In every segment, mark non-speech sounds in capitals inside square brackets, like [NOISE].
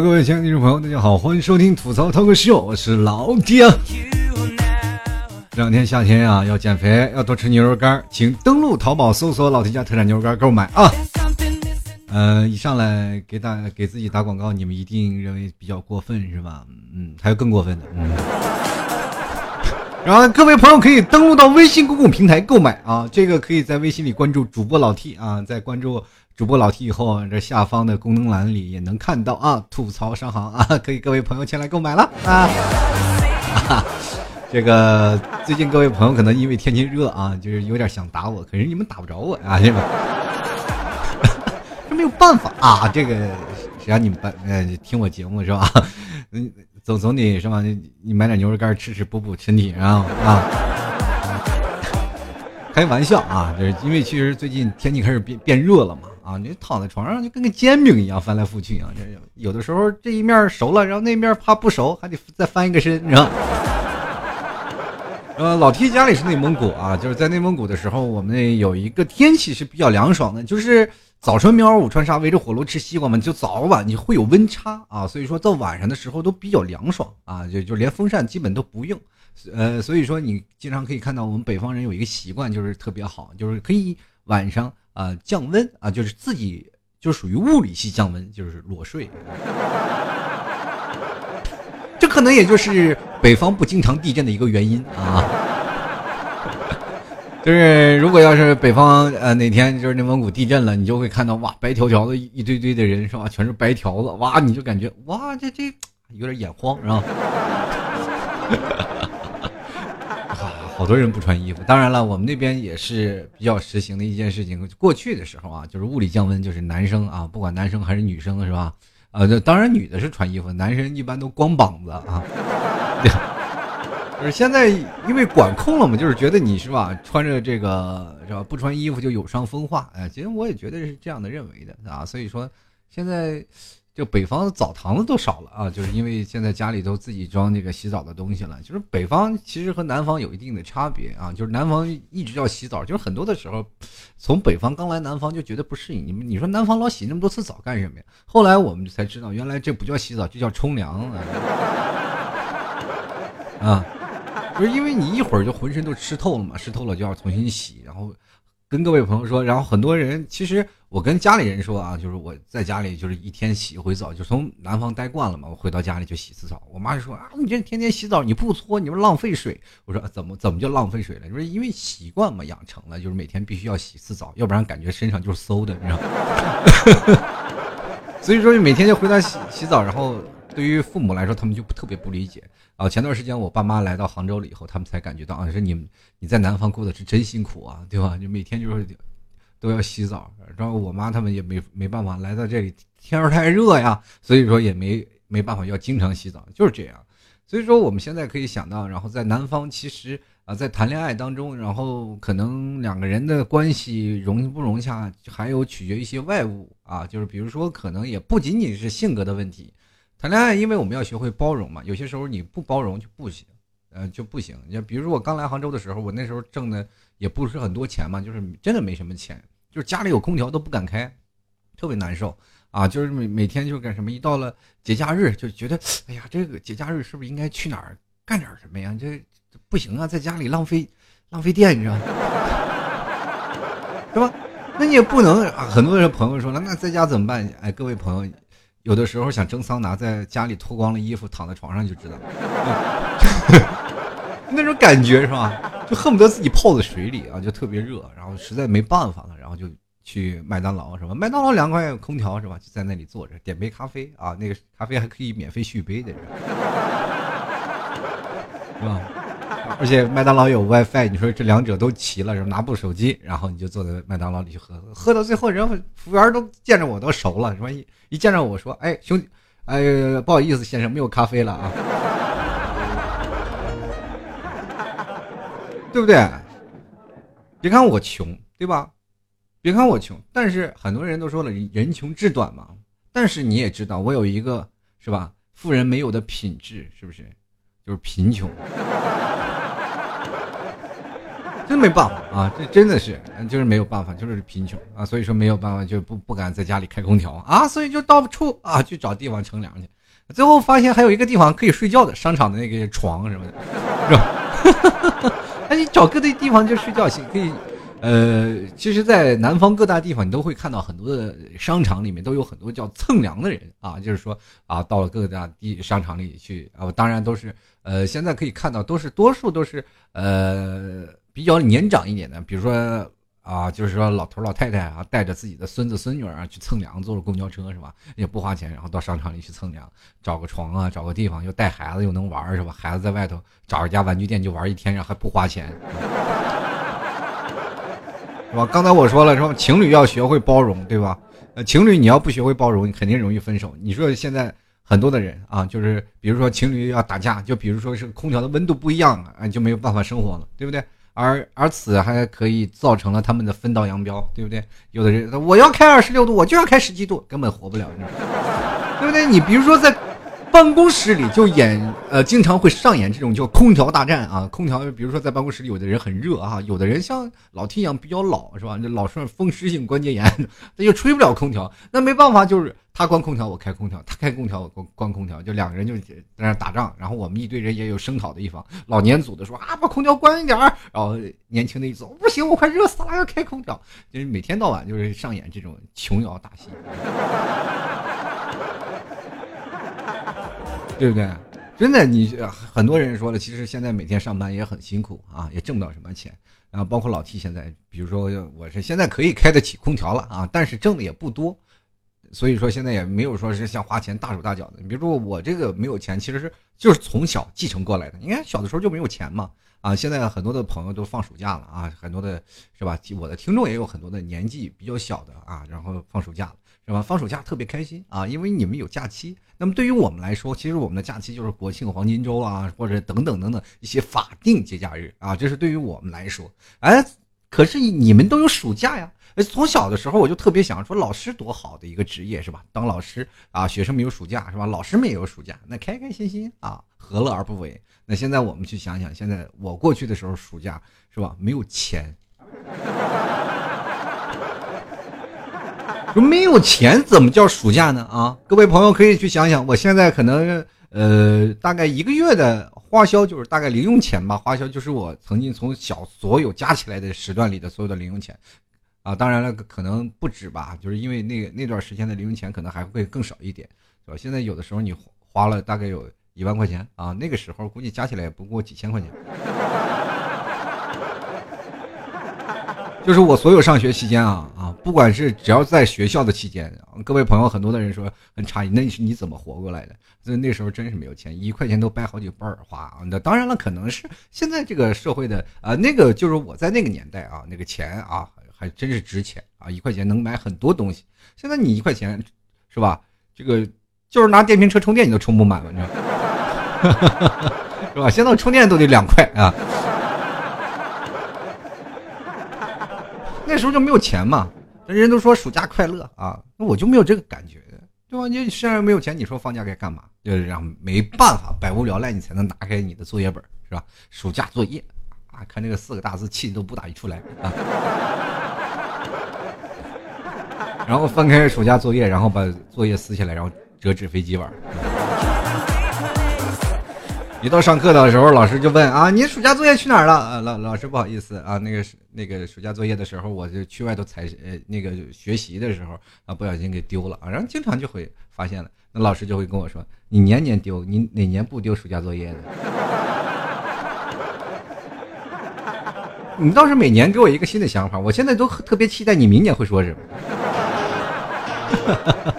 各位亲爱的听众朋友，大家好，欢迎收听吐槽脱口秀，我是老爹。这两天夏天啊，要减肥，要多吃牛肉干，请登录淘宝搜索“老 T 家特产牛肉干”购买啊。呃，一上来给大给自己打广告，你们一定认为比较过分是吧？嗯，还有更过分的，嗯。然后各位朋友可以登录到微信公共平台购买啊，这个可以在微信里关注主播老 T 啊，在关注主播老 T 以后，这下方的功能栏里也能看到啊，吐槽商行啊，[LAUGHS] 可以各位朋友前来购买了啊。[LAUGHS] 这个最近各位朋友可能因为天气热啊，就是有点想打我，可是你们打不着我啊，[LAUGHS] 这没有办法啊，这个谁让你们呃听我节目是吧？嗯。总总得是吧？你你买点牛肉干吃吃，补补身体，然后啊，开玩笑啊，就是因为其实最近天气开始变变热了嘛啊，你躺在床上就跟个煎饼一样翻来覆去啊，这有的时候这一面熟了，然后那面怕不熟，还得再翻一个身，你知道？呃，老 T 家里是内蒙古啊，就是在内蒙古的时候，我们有一个天气是比较凉爽的，就是。早春喵，午穿纱，围着火炉吃西瓜嘛，就早晚你会有温差啊，所以说到晚上的时候都比较凉爽啊，就就连风扇基本都不用，呃，所以说你经常可以看到我们北方人有一个习惯，就是特别好，就是可以晚上啊降温啊，就是自己就属于物理系降温，就是裸睡，这可能也就是北方不经常地震的一个原因啊。就是如果要是北方呃哪天就是内蒙古地震了，你就会看到哇白条条的一堆堆的人是吧？全是白条子哇，你就感觉哇这这有点眼慌是吧？好多人不穿衣服。当然了，我们那边也是比较实行的一件事情。过去的时候啊，就是物理降温，就是男生啊，不管男生还是女生是吧？啊，当然女的是穿衣服，男生一般都光膀子啊。[LAUGHS] 就是现在，因为管控了嘛，就是觉得你是吧，穿着这个是吧，不穿衣服就有伤风化。哎，其实我也觉得是这样的认为的啊。所以说，现在就北方澡堂子都少了啊，就是因为现在家里都自己装那个洗澡的东西了。就是北方其实和南方有一定的差别啊，就是南方一直要洗澡，就是很多的时候，从北方刚来南方就觉得不适应。你们你说南方老洗那么多次澡干什么呀？后来我们才知道，原来这不叫洗澡，就叫冲凉啊。不是因为你一会儿就浑身都湿透了嘛，湿透了就要重新洗，然后跟各位朋友说，然后很多人其实我跟家里人说啊，就是我在家里就是一天洗一回澡，就从南方待惯了嘛，我回到家里就洗次澡。我妈就说啊，你这天天洗澡你不搓，你不浪费水。我说怎么怎么就浪费水了？就是因为习惯嘛，养成了，就是每天必须要洗一次澡，要不然感觉身上就是馊的，你知道吗？[LAUGHS] 所以说每天就回家洗洗澡，然后对于父母来说，他们就特别不理解。啊，前段时间我爸妈来到杭州了以后，他们才感觉到啊，是你你在南方过的是真辛苦啊，对吧？你每天就是都要洗澡，然后我妈他们也没没办法来到这里，天儿太热呀，所以说也没没办法要经常洗澡，就是这样。所以说我们现在可以想到，然后在南方其实啊，在谈恋爱当中，然后可能两个人的关系融不融洽，还有取决一些外物啊，就是比如说可能也不仅仅是性格的问题。谈恋爱，因为我们要学会包容嘛，有些时候你不包容就不行，呃就不行。你比如说我刚来杭州的时候，我那时候挣的也不是很多钱嘛，就是真的没什么钱，就是家里有空调都不敢开，特别难受啊。就是每每天就干什么，一到了节假日就觉得，哎呀，这个节假日是不是应该去哪儿干点什么呀？这不行啊，在家里浪费浪费电，你知道吗？[LAUGHS] 是吧？那你也不能，很多人朋友说了，那在家怎么办？哎，各位朋友。有的时候想蒸桑拿，在家里脱光了衣服躺在床上就知道，[LAUGHS] 那种感觉是吧？就恨不得自己泡在水里啊，就特别热。然后实在没办法了，然后就去麦当劳是吧？麦当劳凉快，空调是吧？就在那里坐着，点杯咖啡啊，那个咖啡还可以免费续杯的，[LAUGHS] 是吧？而且麦当劳有 WiFi，你说这两者都齐了，然后拿部手机，然后你就坐在麦当劳里去喝，喝到最后，人服务员都见着我都熟了，是吧？一一见着我说：“哎，兄弟，哎，不好意思，先生，没有咖啡了啊，对不对？别看我穷，对吧？别看我穷，但是很多人都说了，人穷志短嘛。但是你也知道，我有一个是吧，富人没有的品质，是不是？就是贫穷。”真没办法啊，这真的是就是没有办法，就是贫穷啊，所以说没有办法就不不敢在家里开空调啊，所以就到处啊去找地方乘凉去，最后发现还有一个地方可以睡觉的，商场的那个床什么的，是吧？那，[LAUGHS] 你找各地地方就睡觉行可以。呃，其实，在南方各大地方，你都会看到很多的商场里面都有很多叫蹭凉的人啊，就是说啊，到了各大地商场里去啊，当然都是呃，现在可以看到都是多数都是呃比较年长一点的，比如说啊，就是说老头老太太啊，带着自己的孙子孙女啊去蹭凉，坐着公交车是吧？也不花钱，然后到商场里去蹭凉，找个床啊，找个地方，又带孩子又能玩是吧？孩子在外头找一家玩具店就玩一天，然后还不花钱。是吧？刚才我说了，说情侣要学会包容，对吧？呃，情侣你要不学会包容，你肯定容易分手。你说现在很多的人啊，就是比如说情侣要打架，就比如说是空调的温度不一样啊，就没有办法生活了，对不对？而而此还可以造成了他们的分道扬镳，对不对？有的人我要开二十六度，我就要开十七度，根本活不了，对不对？你比如说在。办公室里就演呃，经常会上演这种叫空调大战啊。空调，比如说在办公室里，有的人很热啊，有的人像老天一样比较老，是吧？那老是风湿性关节炎，[LAUGHS] 他就吹不了空调。那没办法，就是他关空调，我开空调；他开空调，我关关空调。就两个人就在那打仗。然后我们一堆人也有声讨的一方，老年组的说啊，把空调关一点儿。然后年轻的一组不行，我快热死了，要开空调。就是每天到晚就是上演这种琼瑶大戏。对不对？真的，你很多人说了，其实现在每天上班也很辛苦啊，也挣不到什么钱。然后包括老 T 现在，比如说我是现在可以开得起空调了啊，但是挣的也不多，所以说现在也没有说是像花钱大手大脚的。你比如说我这个没有钱，其实是就是从小继承过来的。你看小的时候就没有钱嘛啊，现在很多的朋友都放暑假了啊，很多的是吧？我的听众也有很多的年纪比较小的啊，然后放暑假了。是吧？放暑假特别开心啊，因为你们有假期。那么对于我们来说，其实我们的假期就是国庆黄金周啊，或者等等等等一些法定节假日啊，这是对于我们来说。哎，可是你们都有暑假呀！从小的时候我就特别想说，老师多好的一个职业是吧？当老师啊，学生没有暑假是吧？老师们也有暑假，那开开心心啊，何乐而不为？那现在我们去想想，现在我过去的时候暑假是吧？没有钱。说没有钱怎么叫暑假呢？啊，各位朋友可以去想想，我现在可能呃大概一个月的花销就是大概零用钱吧，花销就是我曾经从小所有加起来的时段里的所有的零用钱，啊，当然了可能不止吧，就是因为那个那段时间的零用钱可能还会更少一点，是吧？现在有的时候你花了大概有一万块钱啊，那个时候估计加起来也不过几千块钱。[LAUGHS] 就是我所有上学期间啊啊，不管是只要在学校的期间，各位朋友，很多的人说很诧异，那你是你怎么活过来的？那那时候真是没有钱，一块钱都掰好几瓣儿花。那当然了，可能是现在这个社会的啊，那个就是我在那个年代啊，那个钱啊还真是值钱啊，一块钱能买很多东西。现在你一块钱是吧？这个就是拿电瓶车充电你都充不满了，你知道 [LAUGHS] 是吧？现在充电都得两块啊。那时候就没有钱嘛，人人都说暑假快乐啊，那我就没有这个感觉，对吧？你虽然没有钱，你说放假该干嘛？就是让没办法，百无聊赖，你才能拿开你的作业本，是吧？暑假作业啊，看这个四个大字，气都不打一处来啊。[LAUGHS] 然后翻开暑假作业，然后把作业撕下来，然后折纸飞机玩。一到上课的时候，老师就问啊，你暑假作业去哪儿了？啊，老老师不好意思啊，那个那个暑假作业的时候，我就去外头采呃那个学习的时候啊，不小心给丢了啊，然后经常就会发现了，那老师就会跟我说，你年年丢，你哪年不丢暑假作业的？[LAUGHS] 你倒是每年给我一个新的想法，我现在都特别期待你明年会说什么。[LAUGHS]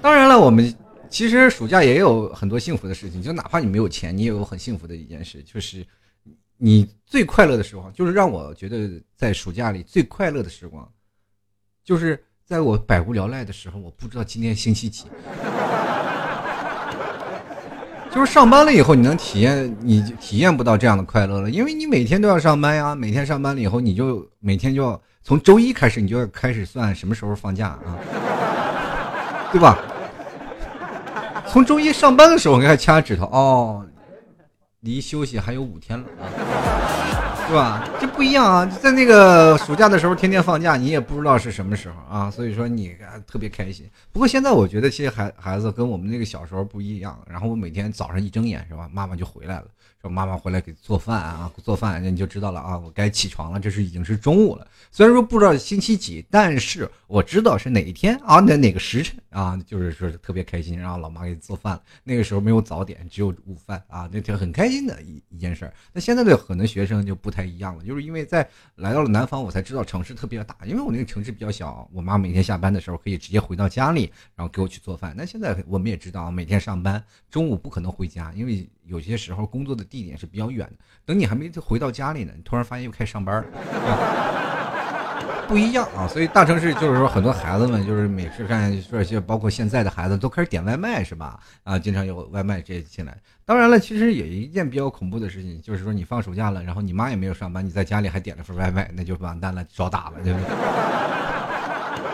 当然了，我们。其实暑假也有很多幸福的事情，就哪怕你没有钱，你也有很幸福的一件事，就是你最快乐的时光，就是让我觉得在暑假里最快乐的时光，就是在我百无聊赖的时候，我不知道今天星期几，[LAUGHS] 就是上班了以后你能体验，你体验不到这样的快乐了，因为你每天都要上班呀，每天上班了以后，你就每天就要从周一开始，你就要开始算什么时候放假啊，对吧？从周一上班的时候，我给他掐指头哦，离休息还有五天了啊。是吧？这不一样啊！在那个暑假的时候，天天放假，你也不知道是什么时候啊，所以说你特别开心。不过现在我觉得，其实孩孩子跟我们那个小时候不一样。然后我每天早上一睁眼，是吧？妈妈就回来了。说妈妈回来给做饭啊，做饭你就知道了啊，我该起床了，这是已经是中午了。虽然说不知道星期几，但是我知道是哪一天啊，哪哪个时辰啊，就是说特别开心，然后老妈给做饭。那个时候没有早点，只有午饭啊，那天很开心的一一件事。那现在的很多学生就不太一样了，就是因为在来到了南方，我才知道城市特别大，因为我那个城市比较小，我妈每天下班的时候可以直接回到家里，然后给我去做饭。那现在我们也知道，每天上班中午不可能回家，因为。有些时候工作的地点是比较远的，等你还没回到家里呢，你突然发现又开始上班了 [LAUGHS] 不一样啊。所以大城市就是说，很多孩子们就是每次看说些，包括现在的孩子都开始点外卖是吧？啊，经常有外卖这些进来。当然了，其实也一件比较恐怖的事情，就是说你放暑假了，然后你妈也没有上班，你在家里还点了份外卖，那就完蛋了，找打了，对不对？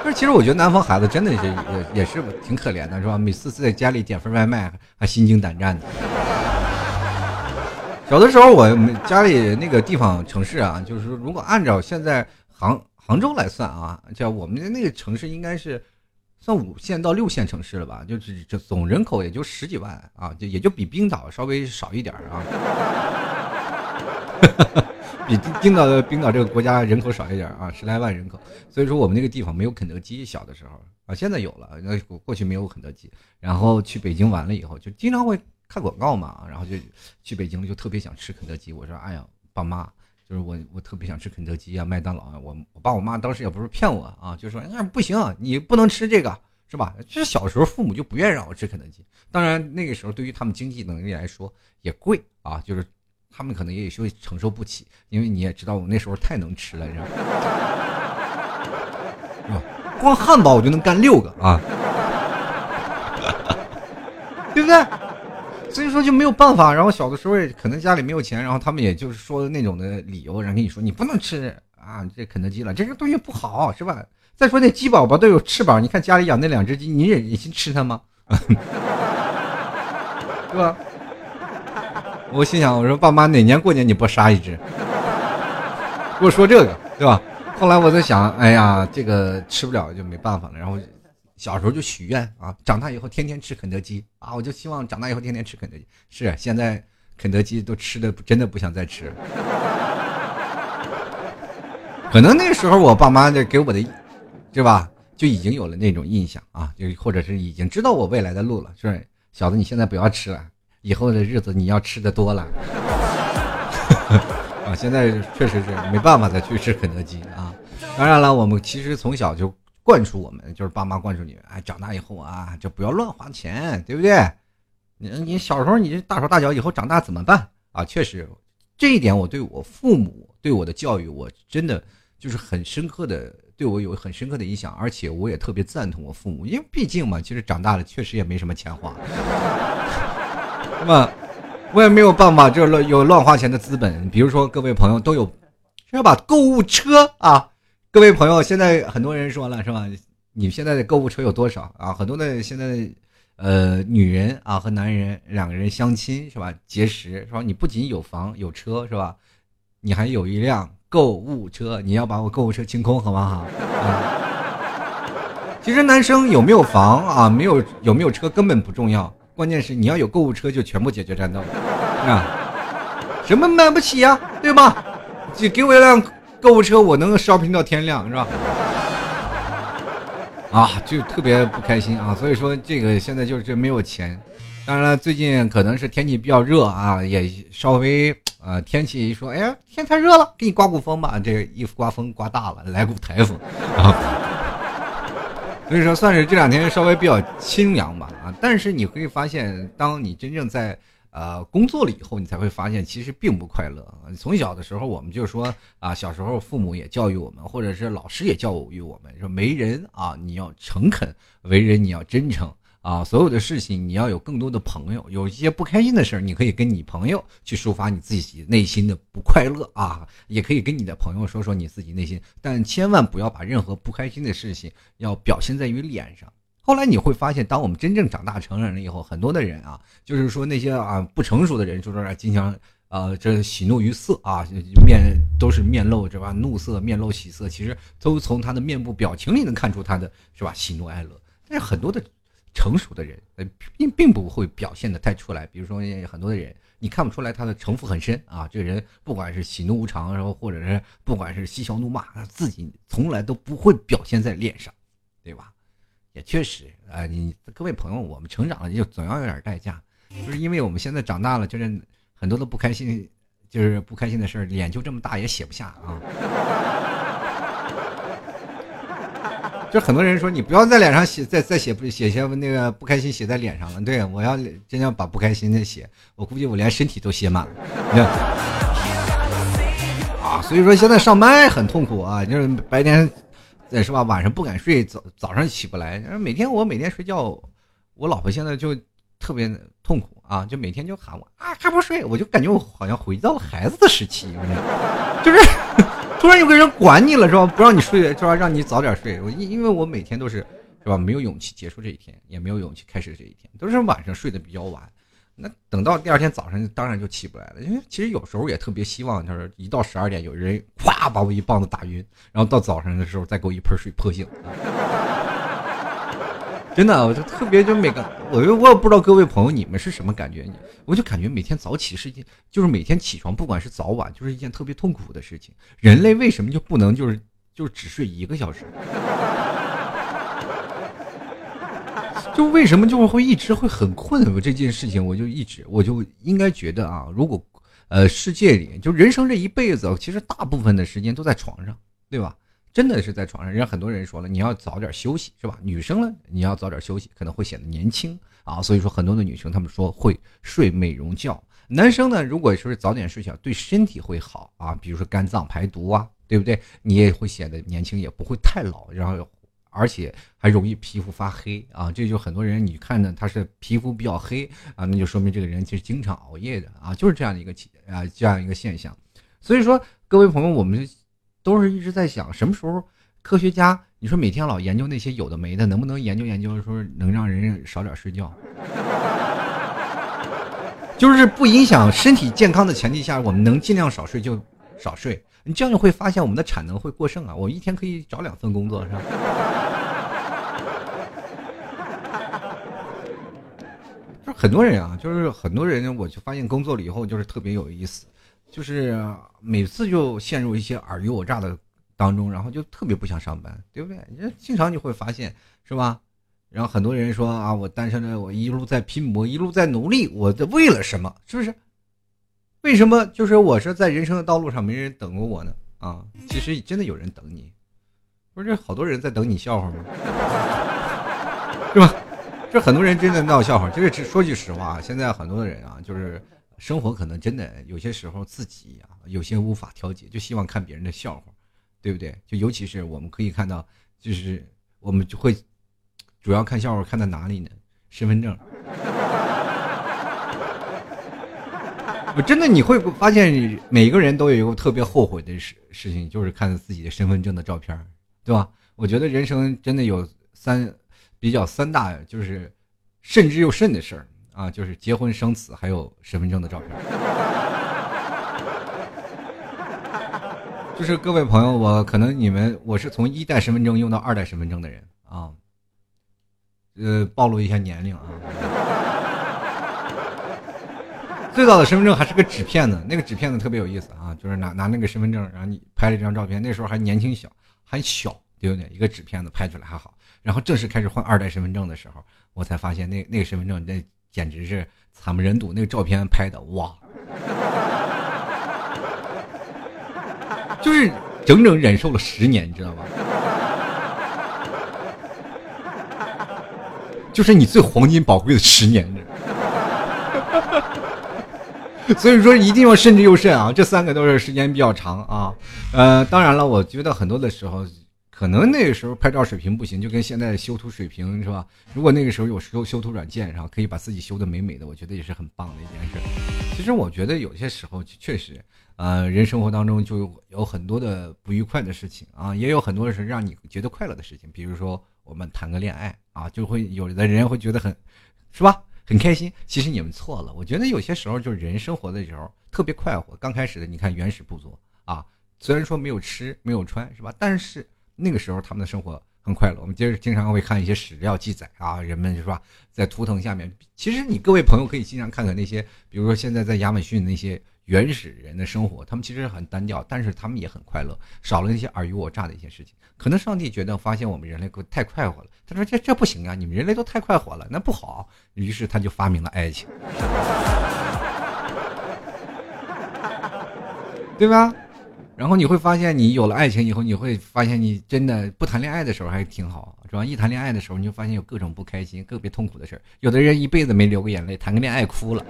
但是其实我觉得南方孩子真的是也也是挺可怜的，是吧？每次在家里点份外卖还心惊胆战的。小的时候，我们家里那个地方城市啊，就是说，如果按照现在杭杭州来算啊，叫我们的那个城市应该是算五线到六线城市了吧？就是这总人口也就十几万啊，就也就比冰岛稍微少一点啊，[LAUGHS] 比冰岛的冰岛这个国家人口少一点啊，十来万人口。所以说我们那个地方没有肯德基，小的时候啊，现在有了，那过去没有肯德基。然后去北京完了以后，就经常会。看广告嘛，然后就去北京了，就特别想吃肯德基。我说：“哎呀，爸妈，就是我，我特别想吃肯德基啊，麦当劳啊。”我我爸我妈当时也不是骗我啊，就说：“哎，不行，你不能吃这个，是吧？”其实小时候父母就不愿意让我吃肯德基。当然那个时候对于他们经济能力来说也贵啊，就是他们可能也有些承受不起，因为你也知道我那时候太能吃了，是吧？光汉堡我就能干六个啊，[LAUGHS] 对不对？所以说就没有办法，然后小的时候可能家里没有钱，然后他们也就是说那种的理由，然后跟你说你不能吃啊，这肯德基了，这个东西不好，是吧？再说那鸡宝宝都有翅膀，你看家里养那两只鸡，你忍心吃它吗？[LAUGHS] 是吧？我心想，我说爸妈哪年过年你不杀一只？给我说这个，对吧？后来我在想，哎呀，这个吃不了就没办法了，然后。小时候就许愿啊，长大以后天天吃肯德基啊！我就希望长大以后天天吃肯德基。是，现在肯德基都吃的真的不想再吃。[LAUGHS] 可能那时候我爸妈就给我的，对吧？就已经有了那种印象啊，就或者是已经知道我未来的路了。是，小子，你现在不要吃了，以后的日子你要吃的多了。[LAUGHS] 啊，现在确实是没办法再去吃肯德基啊。当然了，我们其实从小就。灌输我们就是爸妈灌输你，哎，长大以后啊，就不要乱花钱，对不对？你你小时候你大手大脚，以后长大怎么办啊？确实，这一点我对我父母对我的教育，我真的就是很深刻的，对我有很深刻的影响，而且我也特别赞同我父母，因为毕竟嘛，其实长大了确实也没什么钱花，是吧？我也没有办法，就是有乱花钱的资本。比如说各位朋友都有，是吧？购物车啊。各位朋友，现在很多人说了是吧？你现在的购物车有多少啊？很多的现在，呃，女人啊和男人两个人相亲是吧？结识是吧？你不仅有房有车是吧？你还有一辆购物车，你要把我购物车清空好不好？其实男生有没有房啊，没有有没有车根本不重要，关键是你要有购物车就全部解决战斗啊！什么买不起呀？对吧？就给我一辆。购物车我能 shopping 到天亮是吧？[LAUGHS] 啊，就特别不开心啊！所以说这个现在就是没有钱。当然了，最近可能是天气比较热啊，也稍微呃天气一说，哎呀天太热了，给你刮股风吧。这个一刮风刮大了，来股台风啊。[LAUGHS] 所以说算是这两天稍微比较清凉吧啊。但是你会发现，当你真正在。呃，工作了以后，你才会发现其实并不快乐。从小的时候，我们就说啊，小时候父母也教育我们，或者是老师也教育我们，说为人啊，你要诚恳，为人你要真诚啊，所有的事情你要有更多的朋友，有一些不开心的事儿，你可以跟你朋友去抒发你自己内心的不快乐啊，也可以跟你的朋友说说你自己内心，但千万不要把任何不开心的事情要表现在于脸上。后来你会发现，当我们真正长大成人了以后，很多的人啊，就是说那些啊不成熟的人，就说经常呃，这喜怒于色啊，面都是面露是吧？怒色，面露喜色，其实都从他的面部表情里能看出他的是吧？喜怒哀乐。但是很多的成熟的人，呃，并并不会表现的太出来。比如说很多的人，你看不出来他的城府很深啊。这个人不管是喜怒无常，然后或者是不管是嬉笑怒骂，他自己从来都不会表现在脸上，对吧？也确实啊，你各位朋友，我们成长了就总要有点代价，就是因为我们现在长大了，就是。很多的不开心，就是不开心的事儿，脸就这么大也写不下啊。就很多人说你不要在脸上写，再再写不写些那个不开心写在脸上了。对我要真要把不开心的写，我估计我连身体都写满了。啊，所以说现在上班很痛苦啊，就是白天是吧，晚上不敢睡，早早上起不来。每天我每天睡觉，我老婆现在就特别痛苦。啊，就每天就喊我啊，还不睡，我就感觉我好像回到了孩子的时期，就是 [LAUGHS] 突然有个人管你了，是吧？不让你睡，是吧？让你早点睡。我因因为我每天都是，是吧？没有勇气结束这一天，也没有勇气开始这一天，都是晚上睡得比较晚。那等到第二天早上，当然就起不来了。因为其实有时候也特别希望，就是一到十二点，有人咵把我一棒子打晕，然后到早上的时候再给我一盆水泼醒。真的，我就特别就每个，我我也不知道各位朋友你们是什么感觉，你我就感觉每天早起是一件，就是每天起床，不管是早晚，就是一件特别痛苦的事情。人类为什么就不能就是就只睡一个小时？就为什么就会一直会很困？我这件事情，我就一直我就应该觉得啊，如果呃世界里就人生这一辈子，其实大部分的时间都在床上，对吧？真的是在床上，人家很多人说了，你要早点休息，是吧？女生呢，你要早点休息，可能会显得年轻啊。所以说，很多的女生她们说会睡美容觉。男生呢，如果说是早点睡觉，对身体会好啊，比如说肝脏排毒啊，对不对？你也会显得年轻，也不会太老，然后而且还容易皮肤发黑啊。这就很多人你看呢，他是皮肤比较黑啊，那就说明这个人其实经常熬夜的啊，就是这样的一个啊这样一个现象。所以说，各位朋友，我们。都是一直在想什么时候科学家，你说每天老研究那些有的没的，能不能研究研究，说能让人少点睡觉？[LAUGHS] 就是不影响身体健康的前提下，我们能尽量少睡就少睡。你这样就会发现我们的产能会过剩啊！我一天可以找两份工作，是吧？就是很多人啊，就是很多人，我就发现工作了以后就是特别有意思。就是每次就陷入一些尔虞我诈的当中，然后就特别不想上班，对不对？你经常就会发现，是吧？然后很多人说啊，我单身的，我一路在拼搏，一路在努力，我在为了什么？是不是？为什么？就是我是在人生的道路上没人等过我呢？啊，其实真的有人等你，不是好多人在等你笑话吗？是吧？这很多人真的闹笑话。就是说句实话，现在很多的人啊，就是。生活可能真的有些时候自己啊有些无法调节，就希望看别人的笑话，对不对？就尤其是我们可以看到，就是我们就会主要看笑话看在哪里呢？身份证。我真的你会发现，每个人都有一个特别后悔的事事情，就是看自己的身份证的照片，对吧？我觉得人生真的有三比较三大，就是慎之又慎的事儿。啊，就是结婚生子，还有身份证的照片。就是各位朋友，我可能你们我是从一代身份证用到二代身份证的人啊，呃，暴露一下年龄啊。最早的身份证还是个纸片子，那个纸片子特别有意思啊，就是拿拿那个身份证，然后你拍了一张照片，那时候还年轻小，还小，对不对？一个纸片子拍出来还好，然后正式开始换二代身份证的时候，我才发现那那个身份证那。简直是惨不忍睹，那个照片拍的哇，[LAUGHS] 就是整整忍受了十年，你知道吗？[LAUGHS] 就是你最黄金宝贵的十年，[LAUGHS] 所以说一定要慎之又慎啊！这三个都是时间比较长啊。呃，当然了，我觉得很多的时候。可能那个时候拍照水平不行，就跟现在修图水平是吧？如果那个时候有修修图软件，然后可以把自己修的美美的，我觉得也是很棒的一件事。其实我觉得有些时候确实，呃，人生活当中就有很多的不愉快的事情啊，也有很多是让你觉得快乐的事情。比如说我们谈个恋爱啊，就会有的人会觉得很，是吧？很开心。其实你们错了，我觉得有些时候就是人生活的时候特别快活。刚开始的你看原始部族啊，虽然说没有吃没有穿是吧，但是那个时候他们的生活很快乐。我们接着经常会看一些史料记载啊，人们是吧，在图腾下面。其实你各位朋友可以经常看看那些，比如说现在在亚马逊那些。原始人的生活，他们其实很单调，但是他们也很快乐，少了那些尔虞我诈的一些事情。可能上帝觉得发现我们人类太快活了，他说这这不行啊，你们人类都太快活了，那不好。于是他就发明了爱情，[LAUGHS] 对吧？然后你会发现，你有了爱情以后，你会发现你真的不谈恋爱的时候还挺好，主要？一谈恋爱的时候，你就发现有各种不开心、个别痛苦的事儿。有的人一辈子没流过眼泪，谈个恋爱哭了。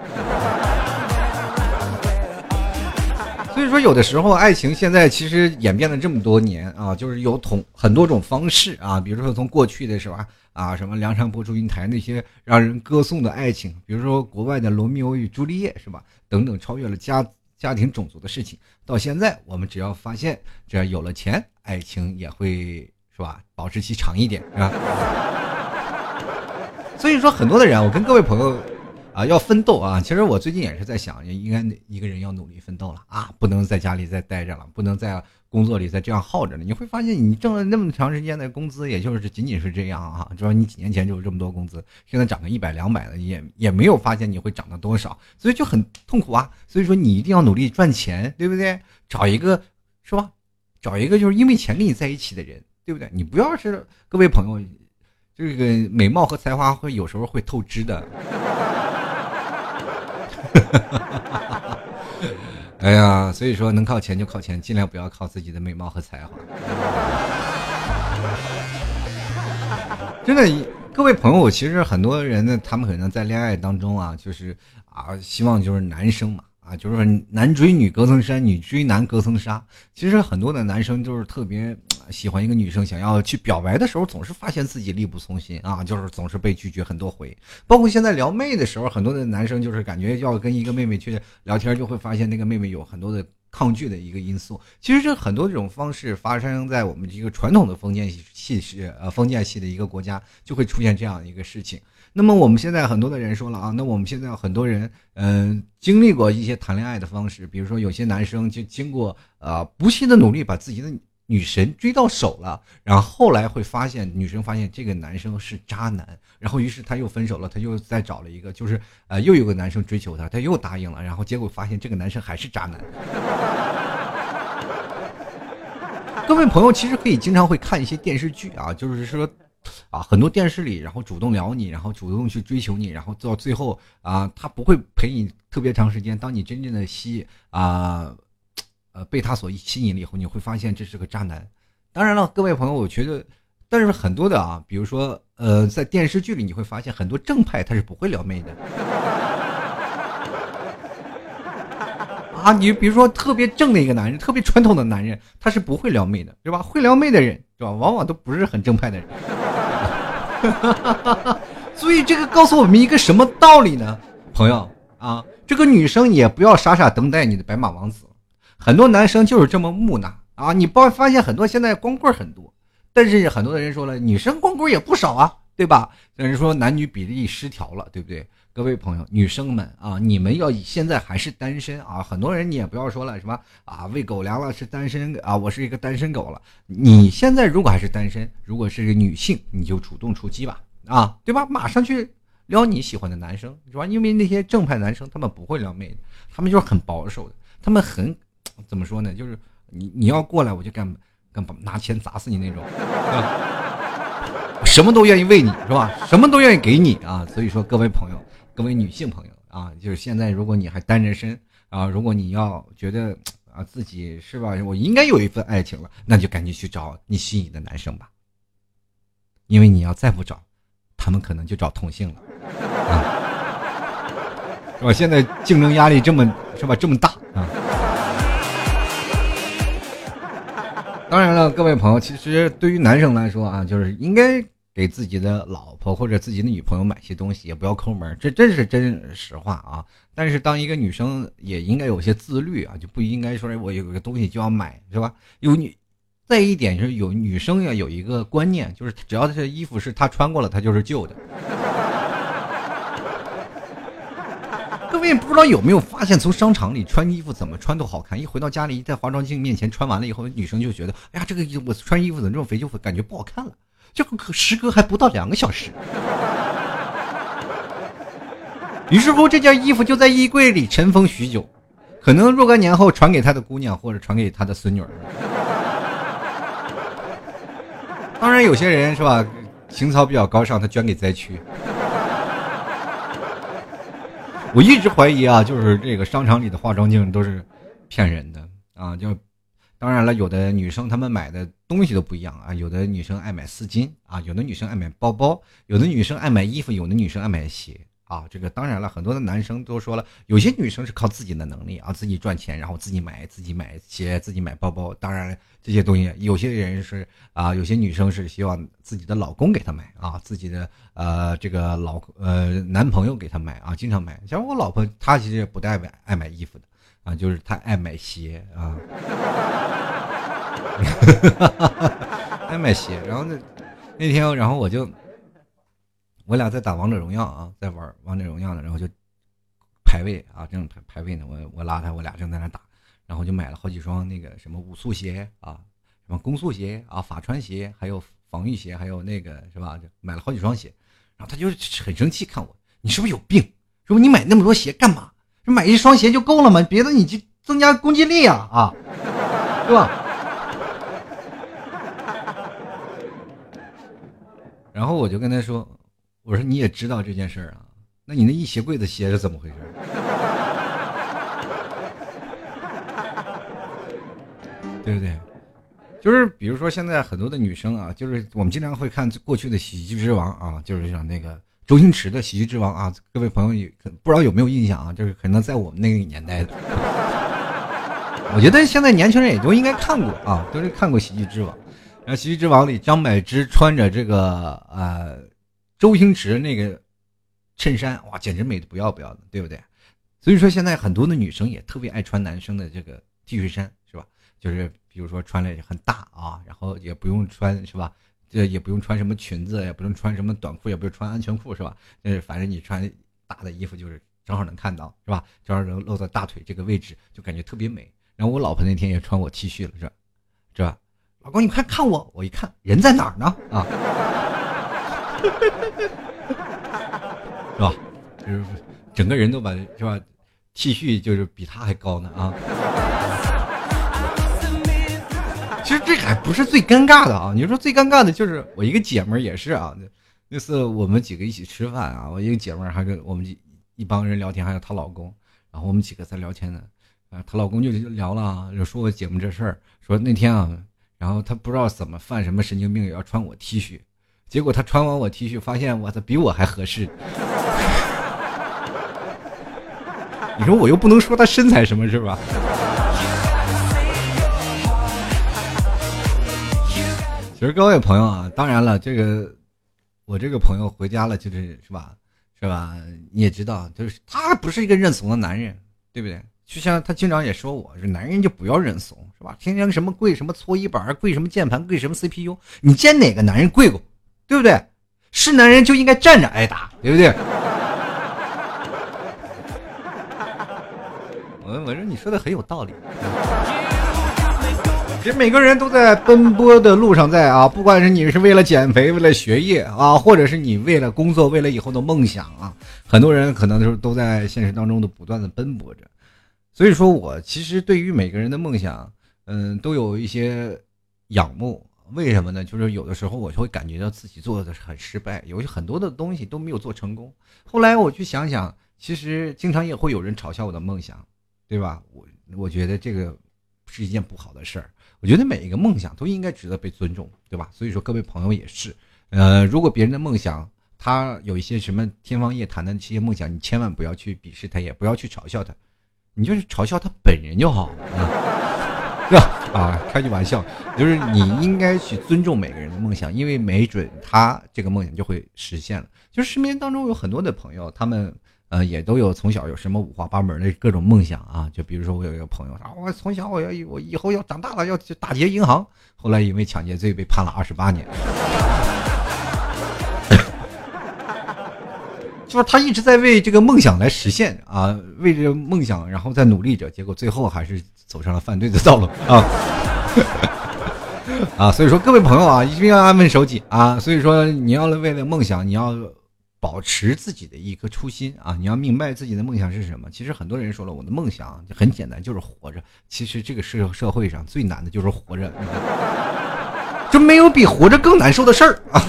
所以说，有的时候爱情现在其实演变了这么多年啊，就是有同很多种方式啊，比如说从过去的是吧啊，什么梁山伯祝英台那些让人歌颂的爱情，比如说国外的罗密欧与朱丽叶是吧，等等超越了家家庭种族的事情，到现在我们只要发现，只要有了钱，爱情也会是吧，保质期长一点是吧？[LAUGHS] 所以说，很多的人，我跟各位朋友。啊，要奋斗啊！其实我最近也是在想，应该一个人要努力奋斗了啊，不能在家里再待着了，不能再工作里再这样耗着呢。你会发现，你挣了那么长时间的工资，也就是仅仅是这样啊。主要你几年前就有这么多工资，现在涨个一百两百的，也也没有发现你会涨到多少，所以就很痛苦啊。所以说，你一定要努力赚钱，对不对？找一个是吧？找一个就是因为钱跟你在一起的人，对不对？你不要是各位朋友，这个美貌和才华会有时候会透支的。[LAUGHS] 哎呀，所以说能靠钱就靠钱，尽量不要靠自己的美貌和才华。[LAUGHS] 真的，各位朋友，其实很多人呢，他们可能在恋爱当中啊，就是啊，希望就是男生嘛。啊，就是说男追女隔层山，女追男隔层纱。其实很多的男生就是特别喜欢一个女生，想要去表白的时候，总是发现自己力不从心啊，就是总是被拒绝很多回。包括现在撩妹的时候，很多的男生就是感觉要跟一个妹妹去聊天，就会发现那个妹妹有很多的抗拒的一个因素。其实这很多这种方式发生在我们一个传统的封建系是呃封建系的一个国家，就会出现这样一个事情。那么我们现在很多的人说了啊，那我们现在很多人嗯经历过一些谈恋爱的方式，比如说有些男生就经过呃不懈的努力把自己的女神追到手了，然后后来会发现女生发现这个男生是渣男，然后于是他又分手了，他又再找了一个，就是呃又有个男生追求她，她又答应了，然后结果发现这个男生还是渣男。各位朋友其实可以经常会看一些电视剧啊，就是说。啊，很多电视里，然后主动聊你，然后主动去追求你，然后到最后啊，他不会陪你特别长时间。当你真正的吸啊，呃，被他所吸引了以后，你会发现这是个渣男。当然了，各位朋友，我觉得，但是很多的啊，比如说呃，在电视剧里你会发现很多正派他是不会撩妹的。啊，你比如说特别正的一个男人，特别传统的男人，他是不会撩妹的，是吧？会撩妹的人，是吧？往往都不是很正派的人。[LAUGHS] 所以这个告诉我们一个什么道理呢，朋友啊？这个女生也不要傻傻等待你的白马王子，很多男生就是这么木讷啊！你包发现很多现在光棍很多，但是很多的人说了，女生光棍也不少啊，对吧？有人说男女比例失调了，对不对？各位朋友，女生们啊，你们要以现在还是单身啊？很多人你也不要说了，什么啊喂狗粮了是单身啊？我是一个单身狗了。你现在如果还是单身，如果是个女性，你就主动出击吧，啊，对吧？马上去撩你喜欢的男生，是吧？因为那些正派男生他们不会撩妹的，他们就是很保守的，他们很怎么说呢？就是你你要过来，我就干干拿钱砸死你那种。啊什么都愿意为你是吧？什么都愿意给你啊！所以说，各位朋友。各位女性朋友啊，就是现在，如果你还单着身啊，如果你要觉得啊自己是吧，我应该有一份爱情了，那就赶紧去找你心仪的男生吧。因为你要再不找，他们可能就找同性了，[LAUGHS] 是吧？现在竞争压力这么是吧，这么大啊。当然了，各位朋友，其实对于男生来说啊，就是应该。给自己的老婆或者自己的女朋友买些东西，也不要抠门，这真是真实话啊！但是当一个女生也应该有些自律啊，就不应该说我有个东西就要买，是吧？有女，再一点就是有女生要有一个观念，就是只要这衣服是她穿过了，她就是旧的。也不知道有没有发现，从商场里穿衣服怎么穿都好看，一回到家里，在化妆镜面前穿完了以后，女生就觉得，哎呀，这个衣我穿衣服怎么这么肥，就感觉不好看了。这可时隔还不到两个小时，于是乎这件衣服就在衣柜里尘封许久，可能若干年后传给他的姑娘，或者传给他的孙女儿。当然，有些人是吧，情操比较高尚，他捐给灾区。我一直怀疑啊，就是这个商场里的化妆镜都是骗人的啊！就当然了，有的女生她们买的东西都不一样啊，有的女生爱买丝巾啊，有的女生爱买包包，有的女生爱买衣服，有的女生爱买鞋啊。这个当然了，很多的男生都说了，有些女生是靠自己的能力啊，自己赚钱，然后自己买自己买鞋，自己买包包。当然这些东西，有些人是啊，有些女生是希望自己的老公给她买啊，自己的呃这个老呃男朋友给她买啊，经常买。像我老婆，她其实不太爱爱买衣服的啊，就是她爱买鞋啊，[LAUGHS] 爱买鞋。然后那那天，然后我就我俩在打王者荣耀啊，在玩王者荣耀呢，然后就排位啊，正排排位呢，我我拉他，我俩正在那打。然后就买了好几双那个什么武速鞋啊，什么攻速鞋啊，法穿鞋，还有防御鞋，还有那个是吧？就买了好几双鞋。然后他就很生气，看我，你是不是有病？说你买那么多鞋干嘛？买一双鞋就够了吗？别的你就增加攻击力啊啊，对吧？[LAUGHS] 然后我就跟他说，我说你也知道这件事儿啊，那你那一鞋柜子鞋是怎么回事？[LAUGHS] 对不对？就是比如说现在很多的女生啊，就是我们经常会看过去的喜剧之王啊，就是像那个周星驰的喜剧之王啊，各位朋友也不知道有没有印象啊？就是可能在我们那个年代的，我觉得现在年轻人也都应该看过啊，都是看过喜剧之王。然后喜剧之王里张柏芝穿着这个呃周星驰那个衬衫，哇，简直美的不要不要的，对不对？所以说现在很多的女生也特别爱穿男生的这个 T 恤衫。是吧就是比如说穿了很大啊，然后也不用穿是吧？这也不用穿什么裙子，也不用穿什么短裤，也不用穿安全裤是吧？呃，反正你穿大的衣服就是正好能看到是吧？正好能露在大腿这个位置，就感觉特别美。然后我老婆那天也穿我 T 恤了，是吧？是吧？老公，你快看我，我一看人在哪儿呢？啊，[LAUGHS] 是吧？就是整个人都把是吧？T 恤就是比他还高呢啊。其实这还不是最尴尬的啊！你说最尴尬的就是我一个姐们儿也是啊，那次我们几个一起吃饭啊，我一个姐们儿还跟我们一帮人聊天，还有她老公，然后我们几个在聊天呢，啊，她老公就聊了啊，就说我姐们这事儿，说那天啊，然后他不知道怎么犯什么神经病，也要穿我 T 恤，结果他穿完我 T 恤，发现我操比我还合适。[LAUGHS] 你说我又不能说他身材什么是吧？其实各位朋友啊，当然了，这个我这个朋友回家了，就是是吧，是吧？你也知道，就是他不是一个认怂的男人，对不对？就像他经常也说我，是男人就不要认怂，是吧？天天什么跪什么搓衣板，跪什么键盘，跪什么 CPU，你见哪个男人跪过，对不对？是男人就应该站着挨打，对不对？我我说你说的很有道理。其实每个人都在奔波的路上，在啊，不管是你是为了减肥，为了学业啊，或者是你为了工作，为了以后的梦想啊，很多人可能就是都在现实当中都不断的奔波着。所以说我其实对于每个人的梦想，嗯，都有一些仰慕。为什么呢？就是有的时候我就会感觉到自己做的很失败，有很多的东西都没有做成功。后来我去想想，其实经常也会有人嘲笑我的梦想，对吧？我我觉得这个是一件不好的事儿。我觉得每一个梦想都应该值得被尊重，对吧？所以说各位朋友也是，呃，如果别人的梦想他有一些什么天方夜谭的这些梦想，你千万不要去鄙视他，也不要去嘲笑他，你就是嘲笑他本人就好了，是吧？啊，开句玩笑，就是你应该去尊重每个人的梦想，因为没准他这个梦想就会实现了。就是身边当中有很多的朋友，他们。呃，也都有从小有什么五花八门的各种梦想啊，就比如说我有一个朋友，啊，我从小我要我以后要长大了要去打劫银行，后来因为抢劫罪被判了二十八年。就是他一直在为这个梦想来实现啊，为这个梦想然后在努力着，结果最后还是走上了犯罪的道路啊。[LAUGHS] 啊，所以说各位朋友啊，一定要安分守己啊。所以说你要为了梦想，你要保持自己的一颗初心啊。你要明白自己的梦想是什么。其实很多人说了，我的梦想很简单，就是活着。其实这个社社会上最难的就是活着，就没有比活着更难受的事儿啊。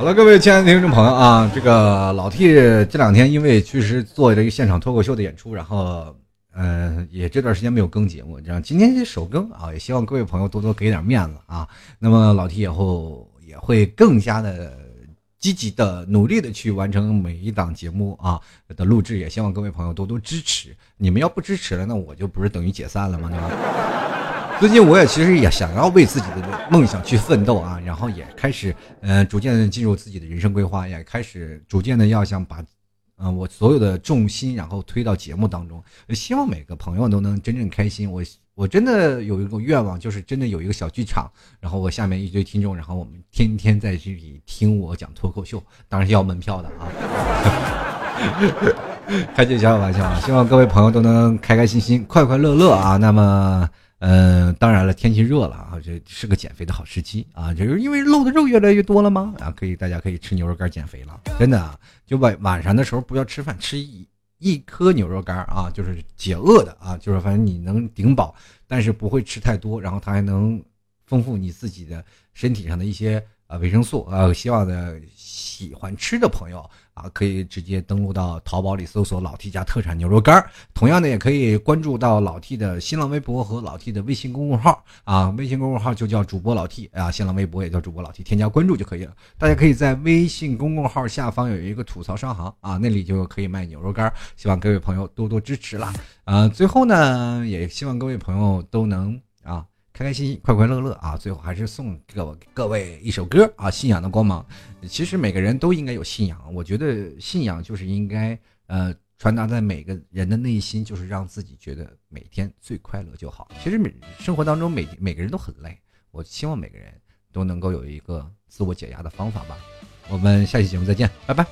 好了，各位亲爱的听众朋友啊，这个老 T 这两天因为确实做这个现场脱口秀的演出，然后。嗯，也这段时间没有更节目，这样今天是首更啊，也希望各位朋友多多给点面子啊。那么老 T 以后也会更加的积极的努力的去完成每一档节目啊的录制，也希望各位朋友多多支持。你们要不支持了，那我就不是等于解散了吗？对吧？最近我也其实也想要为自己的梦想去奋斗啊，然后也开始嗯，逐渐的进入自己的人生规划，也开始逐渐的要想把。嗯，我所有的重心，然后推到节目当中，希望每个朋友都能真正开心。我我真的有一个愿望，就是真的有一个小剧场，然后我下面一堆听众，然后我们天天在这里听我讲脱口秀，当然是要门票的啊。[LAUGHS] 开句小小玩笑啊，希望各位朋友都能开开心心、快快乐乐啊。那么。嗯，当然了，天气热了啊，这是个减肥的好时机啊，就是因为露的肉越来越多了吗？啊，可以，大家可以吃牛肉干减肥了，真的啊，就晚晚上的时候不要吃饭，吃一一颗牛肉干啊，就是解饿的啊，就是反正你能顶饱，但是不会吃太多，然后它还能丰富你自己的身体上的一些啊维生素啊，希望的喜欢吃的朋友。啊，可以直接登录到淘宝里搜索“老 T 家特产牛肉干同样的，也可以关注到老 T 的新浪微博和老 T 的微信公众号啊。微信公众号就叫主播老 T 啊，新浪微博也叫主播老 T，添加关注就可以了。大家可以在微信公众号下方有一个吐槽商行啊，那里就可以卖牛肉干希望各位朋友多多支持啦。啊，最后呢，也希望各位朋友都能。开开心心，快快乐乐啊！最后还是送各各位一首歌啊，《信仰的光芒》。其实每个人都应该有信仰，我觉得信仰就是应该呃传达在每个人的内心，就是让自己觉得每天最快乐就好。其实每生活当中每每个人都很累，我希望每个人都能够有一个自我解压的方法吧。我们下期节目再见，拜拜。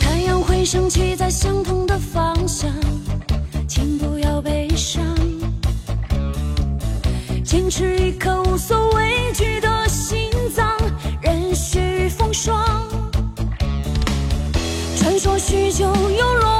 太阳会升起在许久又落